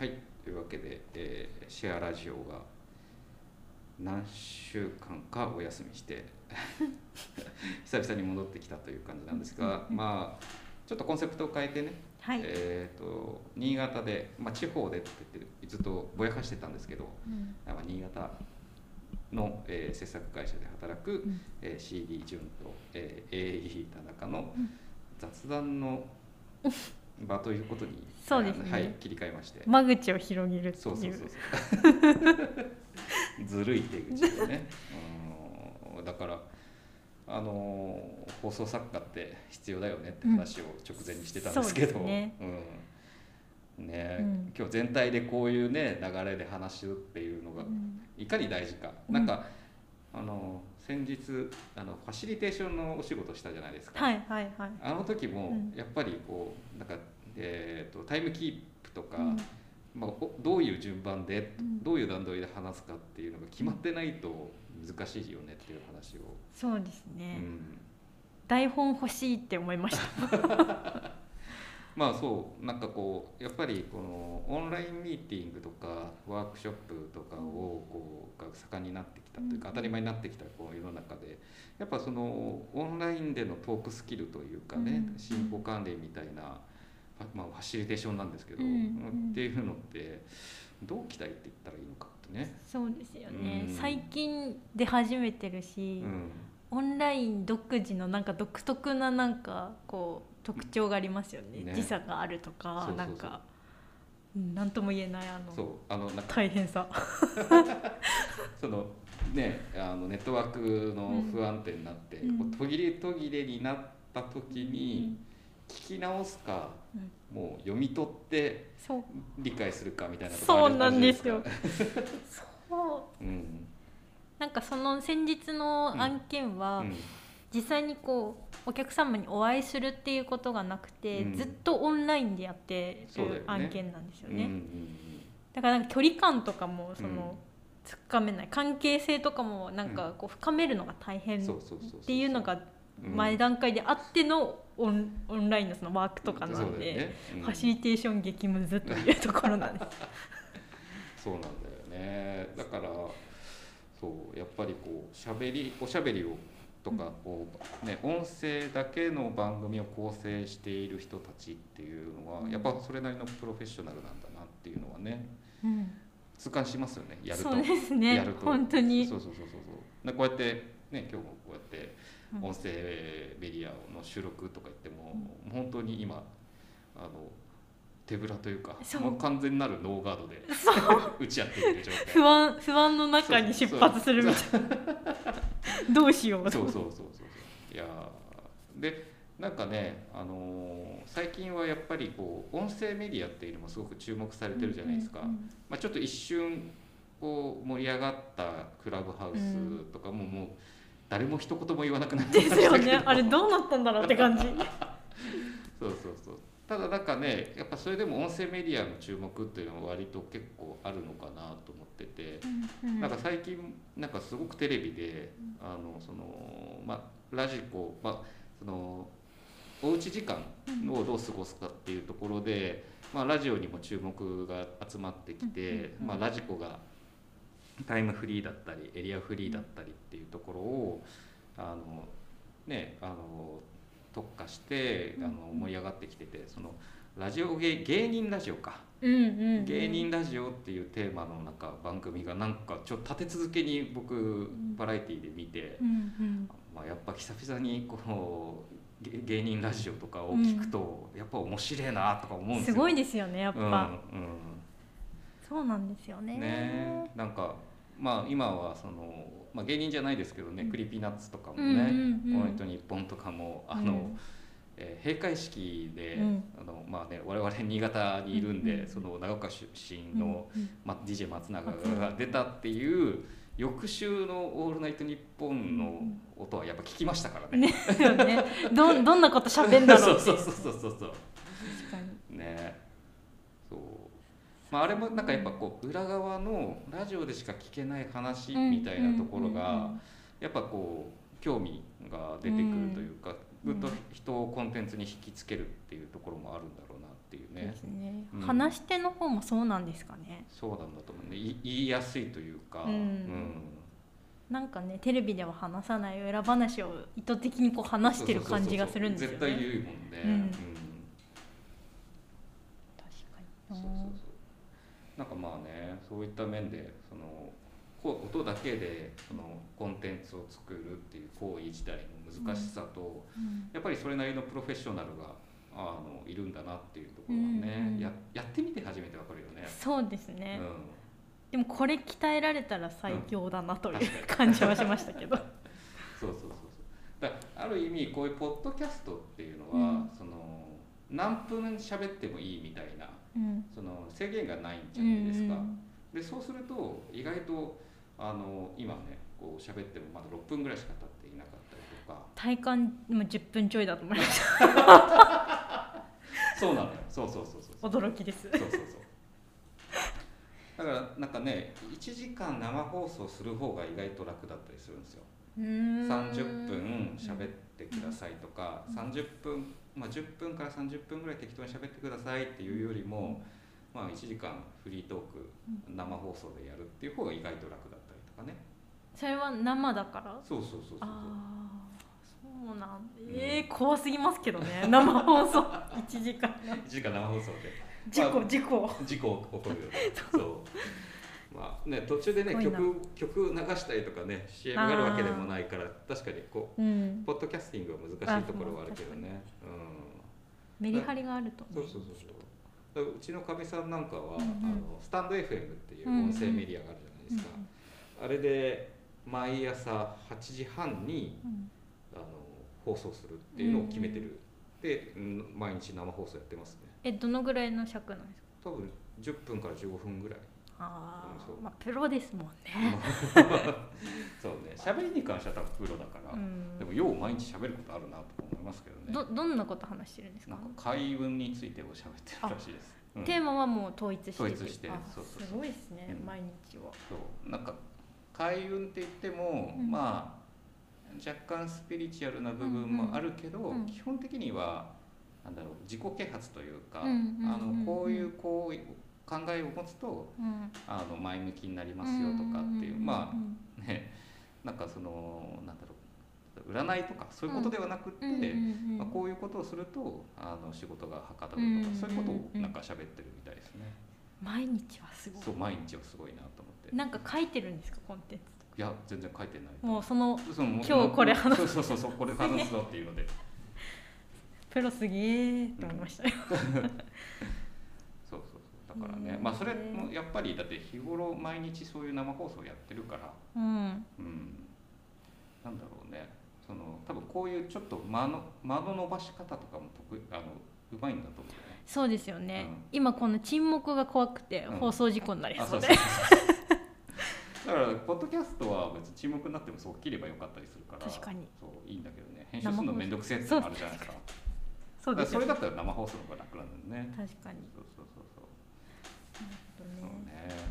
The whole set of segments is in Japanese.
はい。というわけで、えーシェアラジオが何週間かお休みして 久々に戻ってきたという感じなんですが、まあちょっとコンセプトを変えてね、はい、えー、と新潟で、まあ、地方でって言ってずっとぼやかしてたんですけど、うん。まあ新潟の、えー制作会社で働く、うん。えー CD 潤と、えー AE 田中のうん。雑談の 場ということに、そうですね。はい、切り替えまして。間口を広げるっていう。そうそうそうそう。ずるい手口をね。うんだからあのー放送作家って必要だよねって話を直前にしてたんですけど、そうですね。うん。ねうん。今日全体でこういうね流れで話すっていうのがうん。いかに大事か、うんなん。かあの先日あのファシリテーションのお仕事したじゃないですか、はいはいはい。あの時もうん。やっぱりこうなんか、えー、とタイムキープとか、うん。まあ、おどういう順番で、うん。どういう段取りで話すかっていうのが決まってないと難しいよねっていう話を、そうですうね、ん、台本欲しいって思いました まあそうなんかこうやっぱりこのオンラインミーティングとかワークショップとかをこうが盛んになってきたというかうん。当たり前になってきたこう世の中でやっぱそのオンラインでのトークスキルというかねうん。進行管理みたいな、まあ、ファシリテーションなんですけど、っていうのってどう鍛えていったらいいのかってね。そうですよね、うん。最近出始めてるし、うんオンライン独自のなんか独特ななんかこう特徴がありますよね。ね。時差があるとかなんかうん何とも言えないあそうのあのな大変さ。そのねあのネットワークの不安定になって、うん。こう途切れ途切れになった時に聞き直すか、うん。もう読み取って理解するかみたいなところあるそうなんですよ。そう。うんなんかその先日の案件は、うん。実際にこうお客様にお会いするっていうことがなくて、うん。ずっとオンラインでやってる案件なんですよね。うんうんだからなんか距離感とかもそうん。の、つかめない関係性とかもなんかこう深めるのが大変っていうのがうん。前段階であってのオンオンラインのそのワークとかなんだで、よね。うん。ファシリテーション激ムズというところなんです。そうなんだよね。だからぱりこうしゃべりおしゃべりをとかこう、ね、音声だけの番組を構成している人たちっていうのは、うん。やっぱそれなりのプロフェッショナルなんだなっていうのはねうん。痛感しますよねやると。そうですねやると。本当に。そうそうそうそう。こうやってね今日もこうやってうん。音声メディアの収録とか言っても、本当に今あの手ぶらというかもう完全なるノーガードで打ち合っている状態。不安不安の中に出発するみたいな。どうしよう。とそうそうそうそう。いやーでなんかね、あのー最近はやっぱりこう音声メディアっていうのもすごく注目されてるじゃないですか、うんうんまあ、ちょっと一瞬こう盛り上がったクラブハウスとかももう誰も一言も言わなくなってですよね。あれどうなったんだろうって感じ ただなんかねやっぱそれでも音声メディアの注目っていうのは割と結構あるのかなと思ってて、うんなんか最近なんかすごくテレビで、あのそのまあラジコまあそのおうち時間をどう過ごすかっていうところで、まあラジオにも注目が集まってきて、まあラジコがタイムフリーだったりエリアフリーだったりっていうところをあのねあの特化してあのうん。うん盛り上がってきててそのラジオ芸芸人ラジオか。うんうんうん。芸人ラジオっていうテーマのなんか番組がなんかちょっと立て続けに僕バラエティーで見て、うんうん。まあ、やっぱ久々にこうげ芸人ラジオとかを聞くと、やっぱ面白いなとか思うんですよ。すごいですよねやっぱ、うんそうなんですよね。うん、ねなんかまあ今はその、まあ、芸人じゃないですけどね、うん。 Creepy Nuts とかもうんうんねうん「オールナイトニッポン」とかもあの、うんえー閉会式で、うん。あのまあね、我々新潟にいるんで、うんうんその長岡出身の、ま、DJ 松永が出たっていう翌週の「オールナイトニッポン」の音はやっぱ聞きましたからね。ね。ね。どどんなこと喋んだろう。そうそうそうそうそうそう確かにねそう、まあ、あれもなんかやっぱこう裏側のラジオでしか聞けない話みたいなところうんうんがやっぱこう興味が出てくるというか、うん。ぐっと人をコンテンツに引きつけるっていうところもあるんだろうなっっていうね。ですね、うん。話し手の方もそうなんですかね。そうなんだと思うね。い言いやすいというか、うん。なんかねテレビでは話さない裏話を意図的にこう話してる感じがするんですよね。絶対言うもんね、うん。確かそうに。そうそうなんかまあねそういった面でその音だけでそのコンテンツを作るっていう行為自体の難しさと、うん。やっぱりそれなりのプロフェッショナルがあのいるんだなっていうところはね、うんうんややってみて初めてわかるよね。そうですね、うん。でもこれ鍛えられたら最強だなという感じはしましたけど。そうそうそうそう。だある意味こういうポッドキャストっていうのは、うん。その何分喋ってもいいみたいなうんその制限がないんじゃうないですか。んでそうすると意外とあの今ねこう喋ってもまだ6分ぐらいしか経っていなかったりとか。体感も10分ちょいだと思いました そうなのよ。そうそうそうそう驚きです。そうそうそう。だからなんかね1時間生放送する方が意外と楽だったりするんですよ30 30分喋ってくださいとか、うん。30分、まあ、10分から30分ぐらい適当に喋ってくださいっていうよりも、まあ、1時間フリートーク生放送でやるっていう方が意外と楽だったりとかね。それは生だから？そうそうそうそうああそうなんえー、怖すぎますけどね。生放送。1時間。1時間生放送で。事故事故。事故起こるよね。そうまあね途中でね曲曲流したりとかね CM があるわけでもないから確かにこうん。うポッドキャスティングは難しいところはあるけどね。メリハリがあると。うんそうそうそう。そううちのかみさんなんかは、うんうん。あのスタンド FM っていう音声メディアがあるじゃないですか、あれで毎朝8時半にうん。あの放送するっていうのを決めてる、でうん。毎日生放送やってますね。えどのぐらいの尺なんですか？多分10分から15分ぐらいあうんそう。あまあプロですもんね。そうね。喋りに関しては多分プロだから、うん。でもよう毎日喋ることあるなと思いますけどね。どどんなこと話してるんですか？なんか開運についてを喋ってるらしいです、うん。テーマはもう統一してて統一してあそうそうすごいですね、うん。毎日は。そう。なんか開運って言っても、うん。まあ若干スピリチュアルな部分もあるけど、うんうん基本的にはなんだろう自己啓発というか、うんうんうんうん。あのこういうこう考えを持つとうん。あの前向きになりますよとかっていう、まあねなんかそのなんだろう占いとかそういうことではなくって、まあ、こういうことをするとあの仕事がはかどるとか、そういうことをなんか喋ってるみたいですね。毎日はすごい。そう毎日はすごいなと思って。なんか書いてるんですかコンテンツ。といや全然書いてない。かもうそのその今日これ話そうそうそうそうこれ話すぞっていうので。プロすげーって思いましたよ、からね、うんまあそれもやっぱりだって日頃毎日そういう生放送やってるから、うん。うん、なんだろうね。その多分こういうちょっと間の間の伸ばし方とかも得意あのうまいんだと思うよね。そうですよね、うん。今この沈黙が怖くてうん。放送事故になりあそうで、そうそう。だからポッドキャストは別に沈黙になってもそう切ればよかったりするから。確かに。そういいんだけどね。編集するのめんどくせえってのもあるじゃないですか。そうです。よだからそれだったら生放送の方が楽なんだよね。確かに。そうそうそう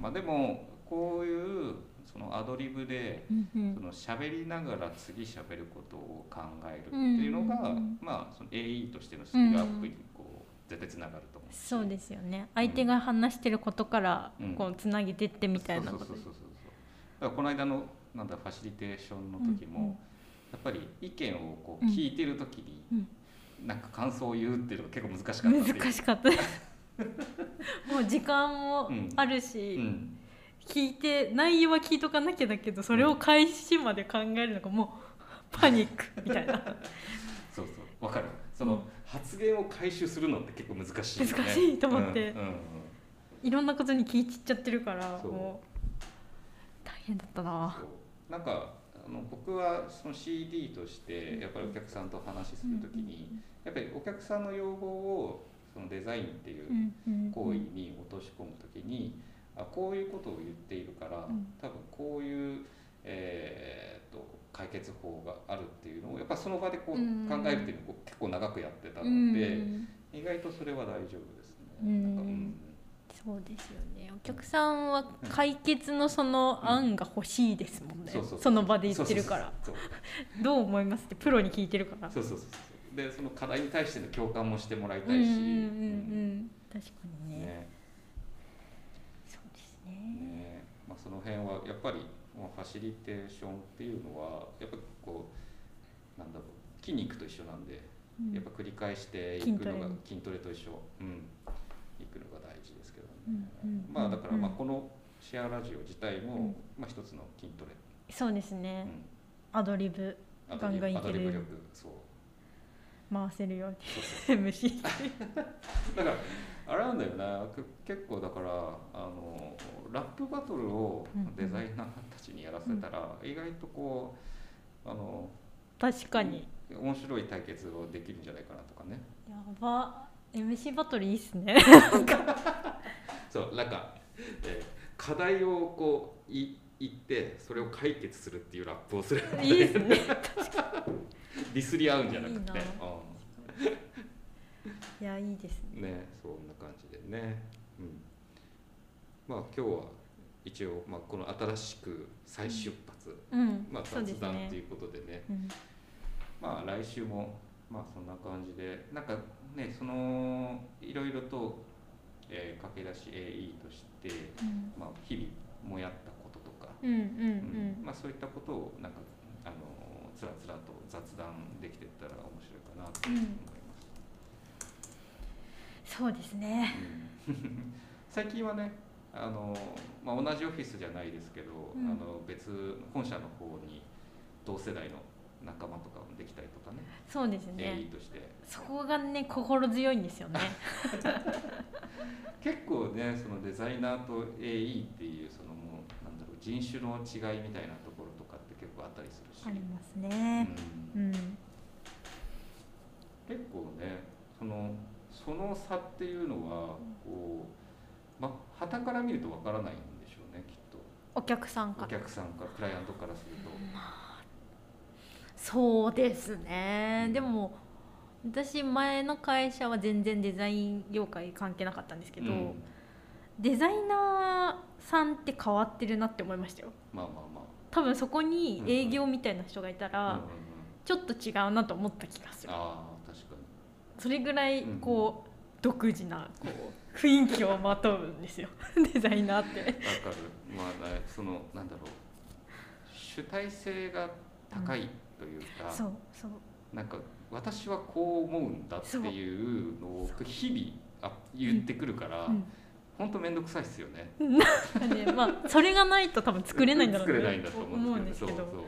まあでもこういうそのアドリブでその喋りながら次喋ることを考えるっていうのが、まあその AE としてのスキルアップにこう絶対つながると思うしそうですよね。相手が話してることからうん。こうつなげてってみたいな。ことそうそうそうそうそう。だからこの間のなんだファシリテーションの時も、やっぱり意見をこう聞いてる時に、うん。なんか感想を言うっていうのが結構難しかった難しかったもう時間もあるうし、ん、聞いて内容は聞いとかなきゃだけどそれを開始まで考えるのがもうパニックみたいな。そうそう。わかる。その、うん発言を回収するのって結構難しいよね。難しいと思って。うんうんうん。いろんなことに聞いちっちゃってるからもう大変だったな。なんかあの僕はその CD としてやっぱりお客さんと話する時に、やっぱりお客さんの要望をそのデザインっていう行為に落とし込む時に、あこういうことを言っているから、うん。多分こういう、えー、と解決法があるっていうのをやっぱその場でこううん。考えるっていうのを結構長くやってたのうん。で、意外とそれは大丈夫ですね。うん。なんかうん。そうですよね。お客さんは解決のその案が欲しいですもんね、そうそうそう。その場で言ってるから。どう思いますってプロに聞いてるから。そうそうそうそうそうでその課題に対しての共感もしてもらいたいし、うんうん確かにね。ね。そうですね。ね。まあ、その辺はやっぱりファシリテーションっていうのはやっぱこうなんだろう筋肉と一緒なんで、うん。やっぱ繰り返していくのが筋トレ。と一緒、うん、いくのが大事ですけどね、まあだからまあうんこのシェアラジオ自体も、うん。まあ一つの筋トレ、そうですうねん、アドリブアドリブガンガンいけるアドリブ力。そう回せるように。虫だからあれなんだよなく結構だからあのラップバトルをデザイナーたちにやらせたら、意外とこうあの確かに。面白い対決をできるんじゃないかなとかね。やば。MC バトルいいっすね。そうなんか、えー課題をこうい言ってそれを解決するっていうラップをするいいっすねディスり合うんじゃなくて。いやいいですね。うん、ねそんな感じでね、うん、まあ今日は一応、まあ、この新しく再出発、うん、まあ、雑談といねうことでね。うん。まあ来週もまあそんな感じでなんかねそのいろいろと、えー駆け出し AE として、うん。まあ、日々もやったこととか、うんうん。うん。まあ、そういったことをなんかつらつらと雑談できてったら面白いかなと思います。そうですね。うん。最近はねあの、まあ、同じオフィスじゃないですけど、うん。あの別本社の方に同世代の仲間とかもできたりとかね。そうですね。AE として。そこがね心強いんですよね。結構ねそのデザイナーと AE っていうそのもうなんだろう人種の違いみたいなとあったりするし、ありますね。ううん。ん結構ねそのその差っていうのはこうまあ傍から見るとわからないんでしょうねきっと。お客さんおから。客さんかクライアントからすると。そうですね。でも私前の会社は全然デザイン業界関係なかったんですけど、うん。デザイナーさんって変わってるなって思いましたよ。まあまあま多分そこに営業みたいな人がいたあ、ら、うんうんうん。ちょっと違うなと思った気がする。ああ確かそれぐらいうんこう、独自なこう雰囲気をまとうんですよ。デザイナーって。にわかる。まあねそのなんだろう。主体性が高いというか、そうそう。なんか私はこう思うんだっていうのを日々あ言ってくるから、うん本当面倒くさいですよね。なんでまあそれがないと多分作れないんだろう作れないんだと思うんですけど、思うそう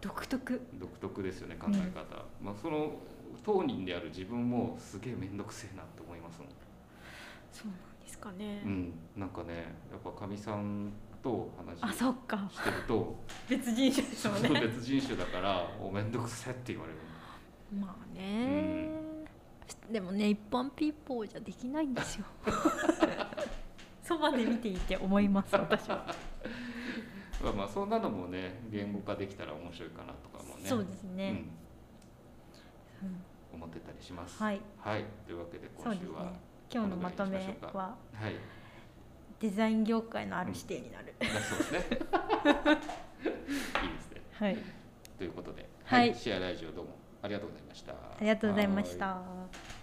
独特。そう独特ですよね考え方。まあその当人である自分もすげえ面倒くせえなって思いますもん。そうなんですかね、うん、なんかねやっぱかみさんと話あそっか。してると、別人種ですもんね。別人種だからお面倒くせえって言われる。まあね、でもね一般ピーポーじゃできないんですよ。そばで見ていて思います私は、まあまあそんなのもね言語化できたら面白いかなとかもね。そうですね、うん。うん。思ってたりします。はい。はい、というわけでそうですね。今週は、今日のまとめははい、デザイン業界のある指定になる、だそうですね。いいですね。はい。ということで、はい。シェアラジオどうもありがとうございました。ありがとうございましはた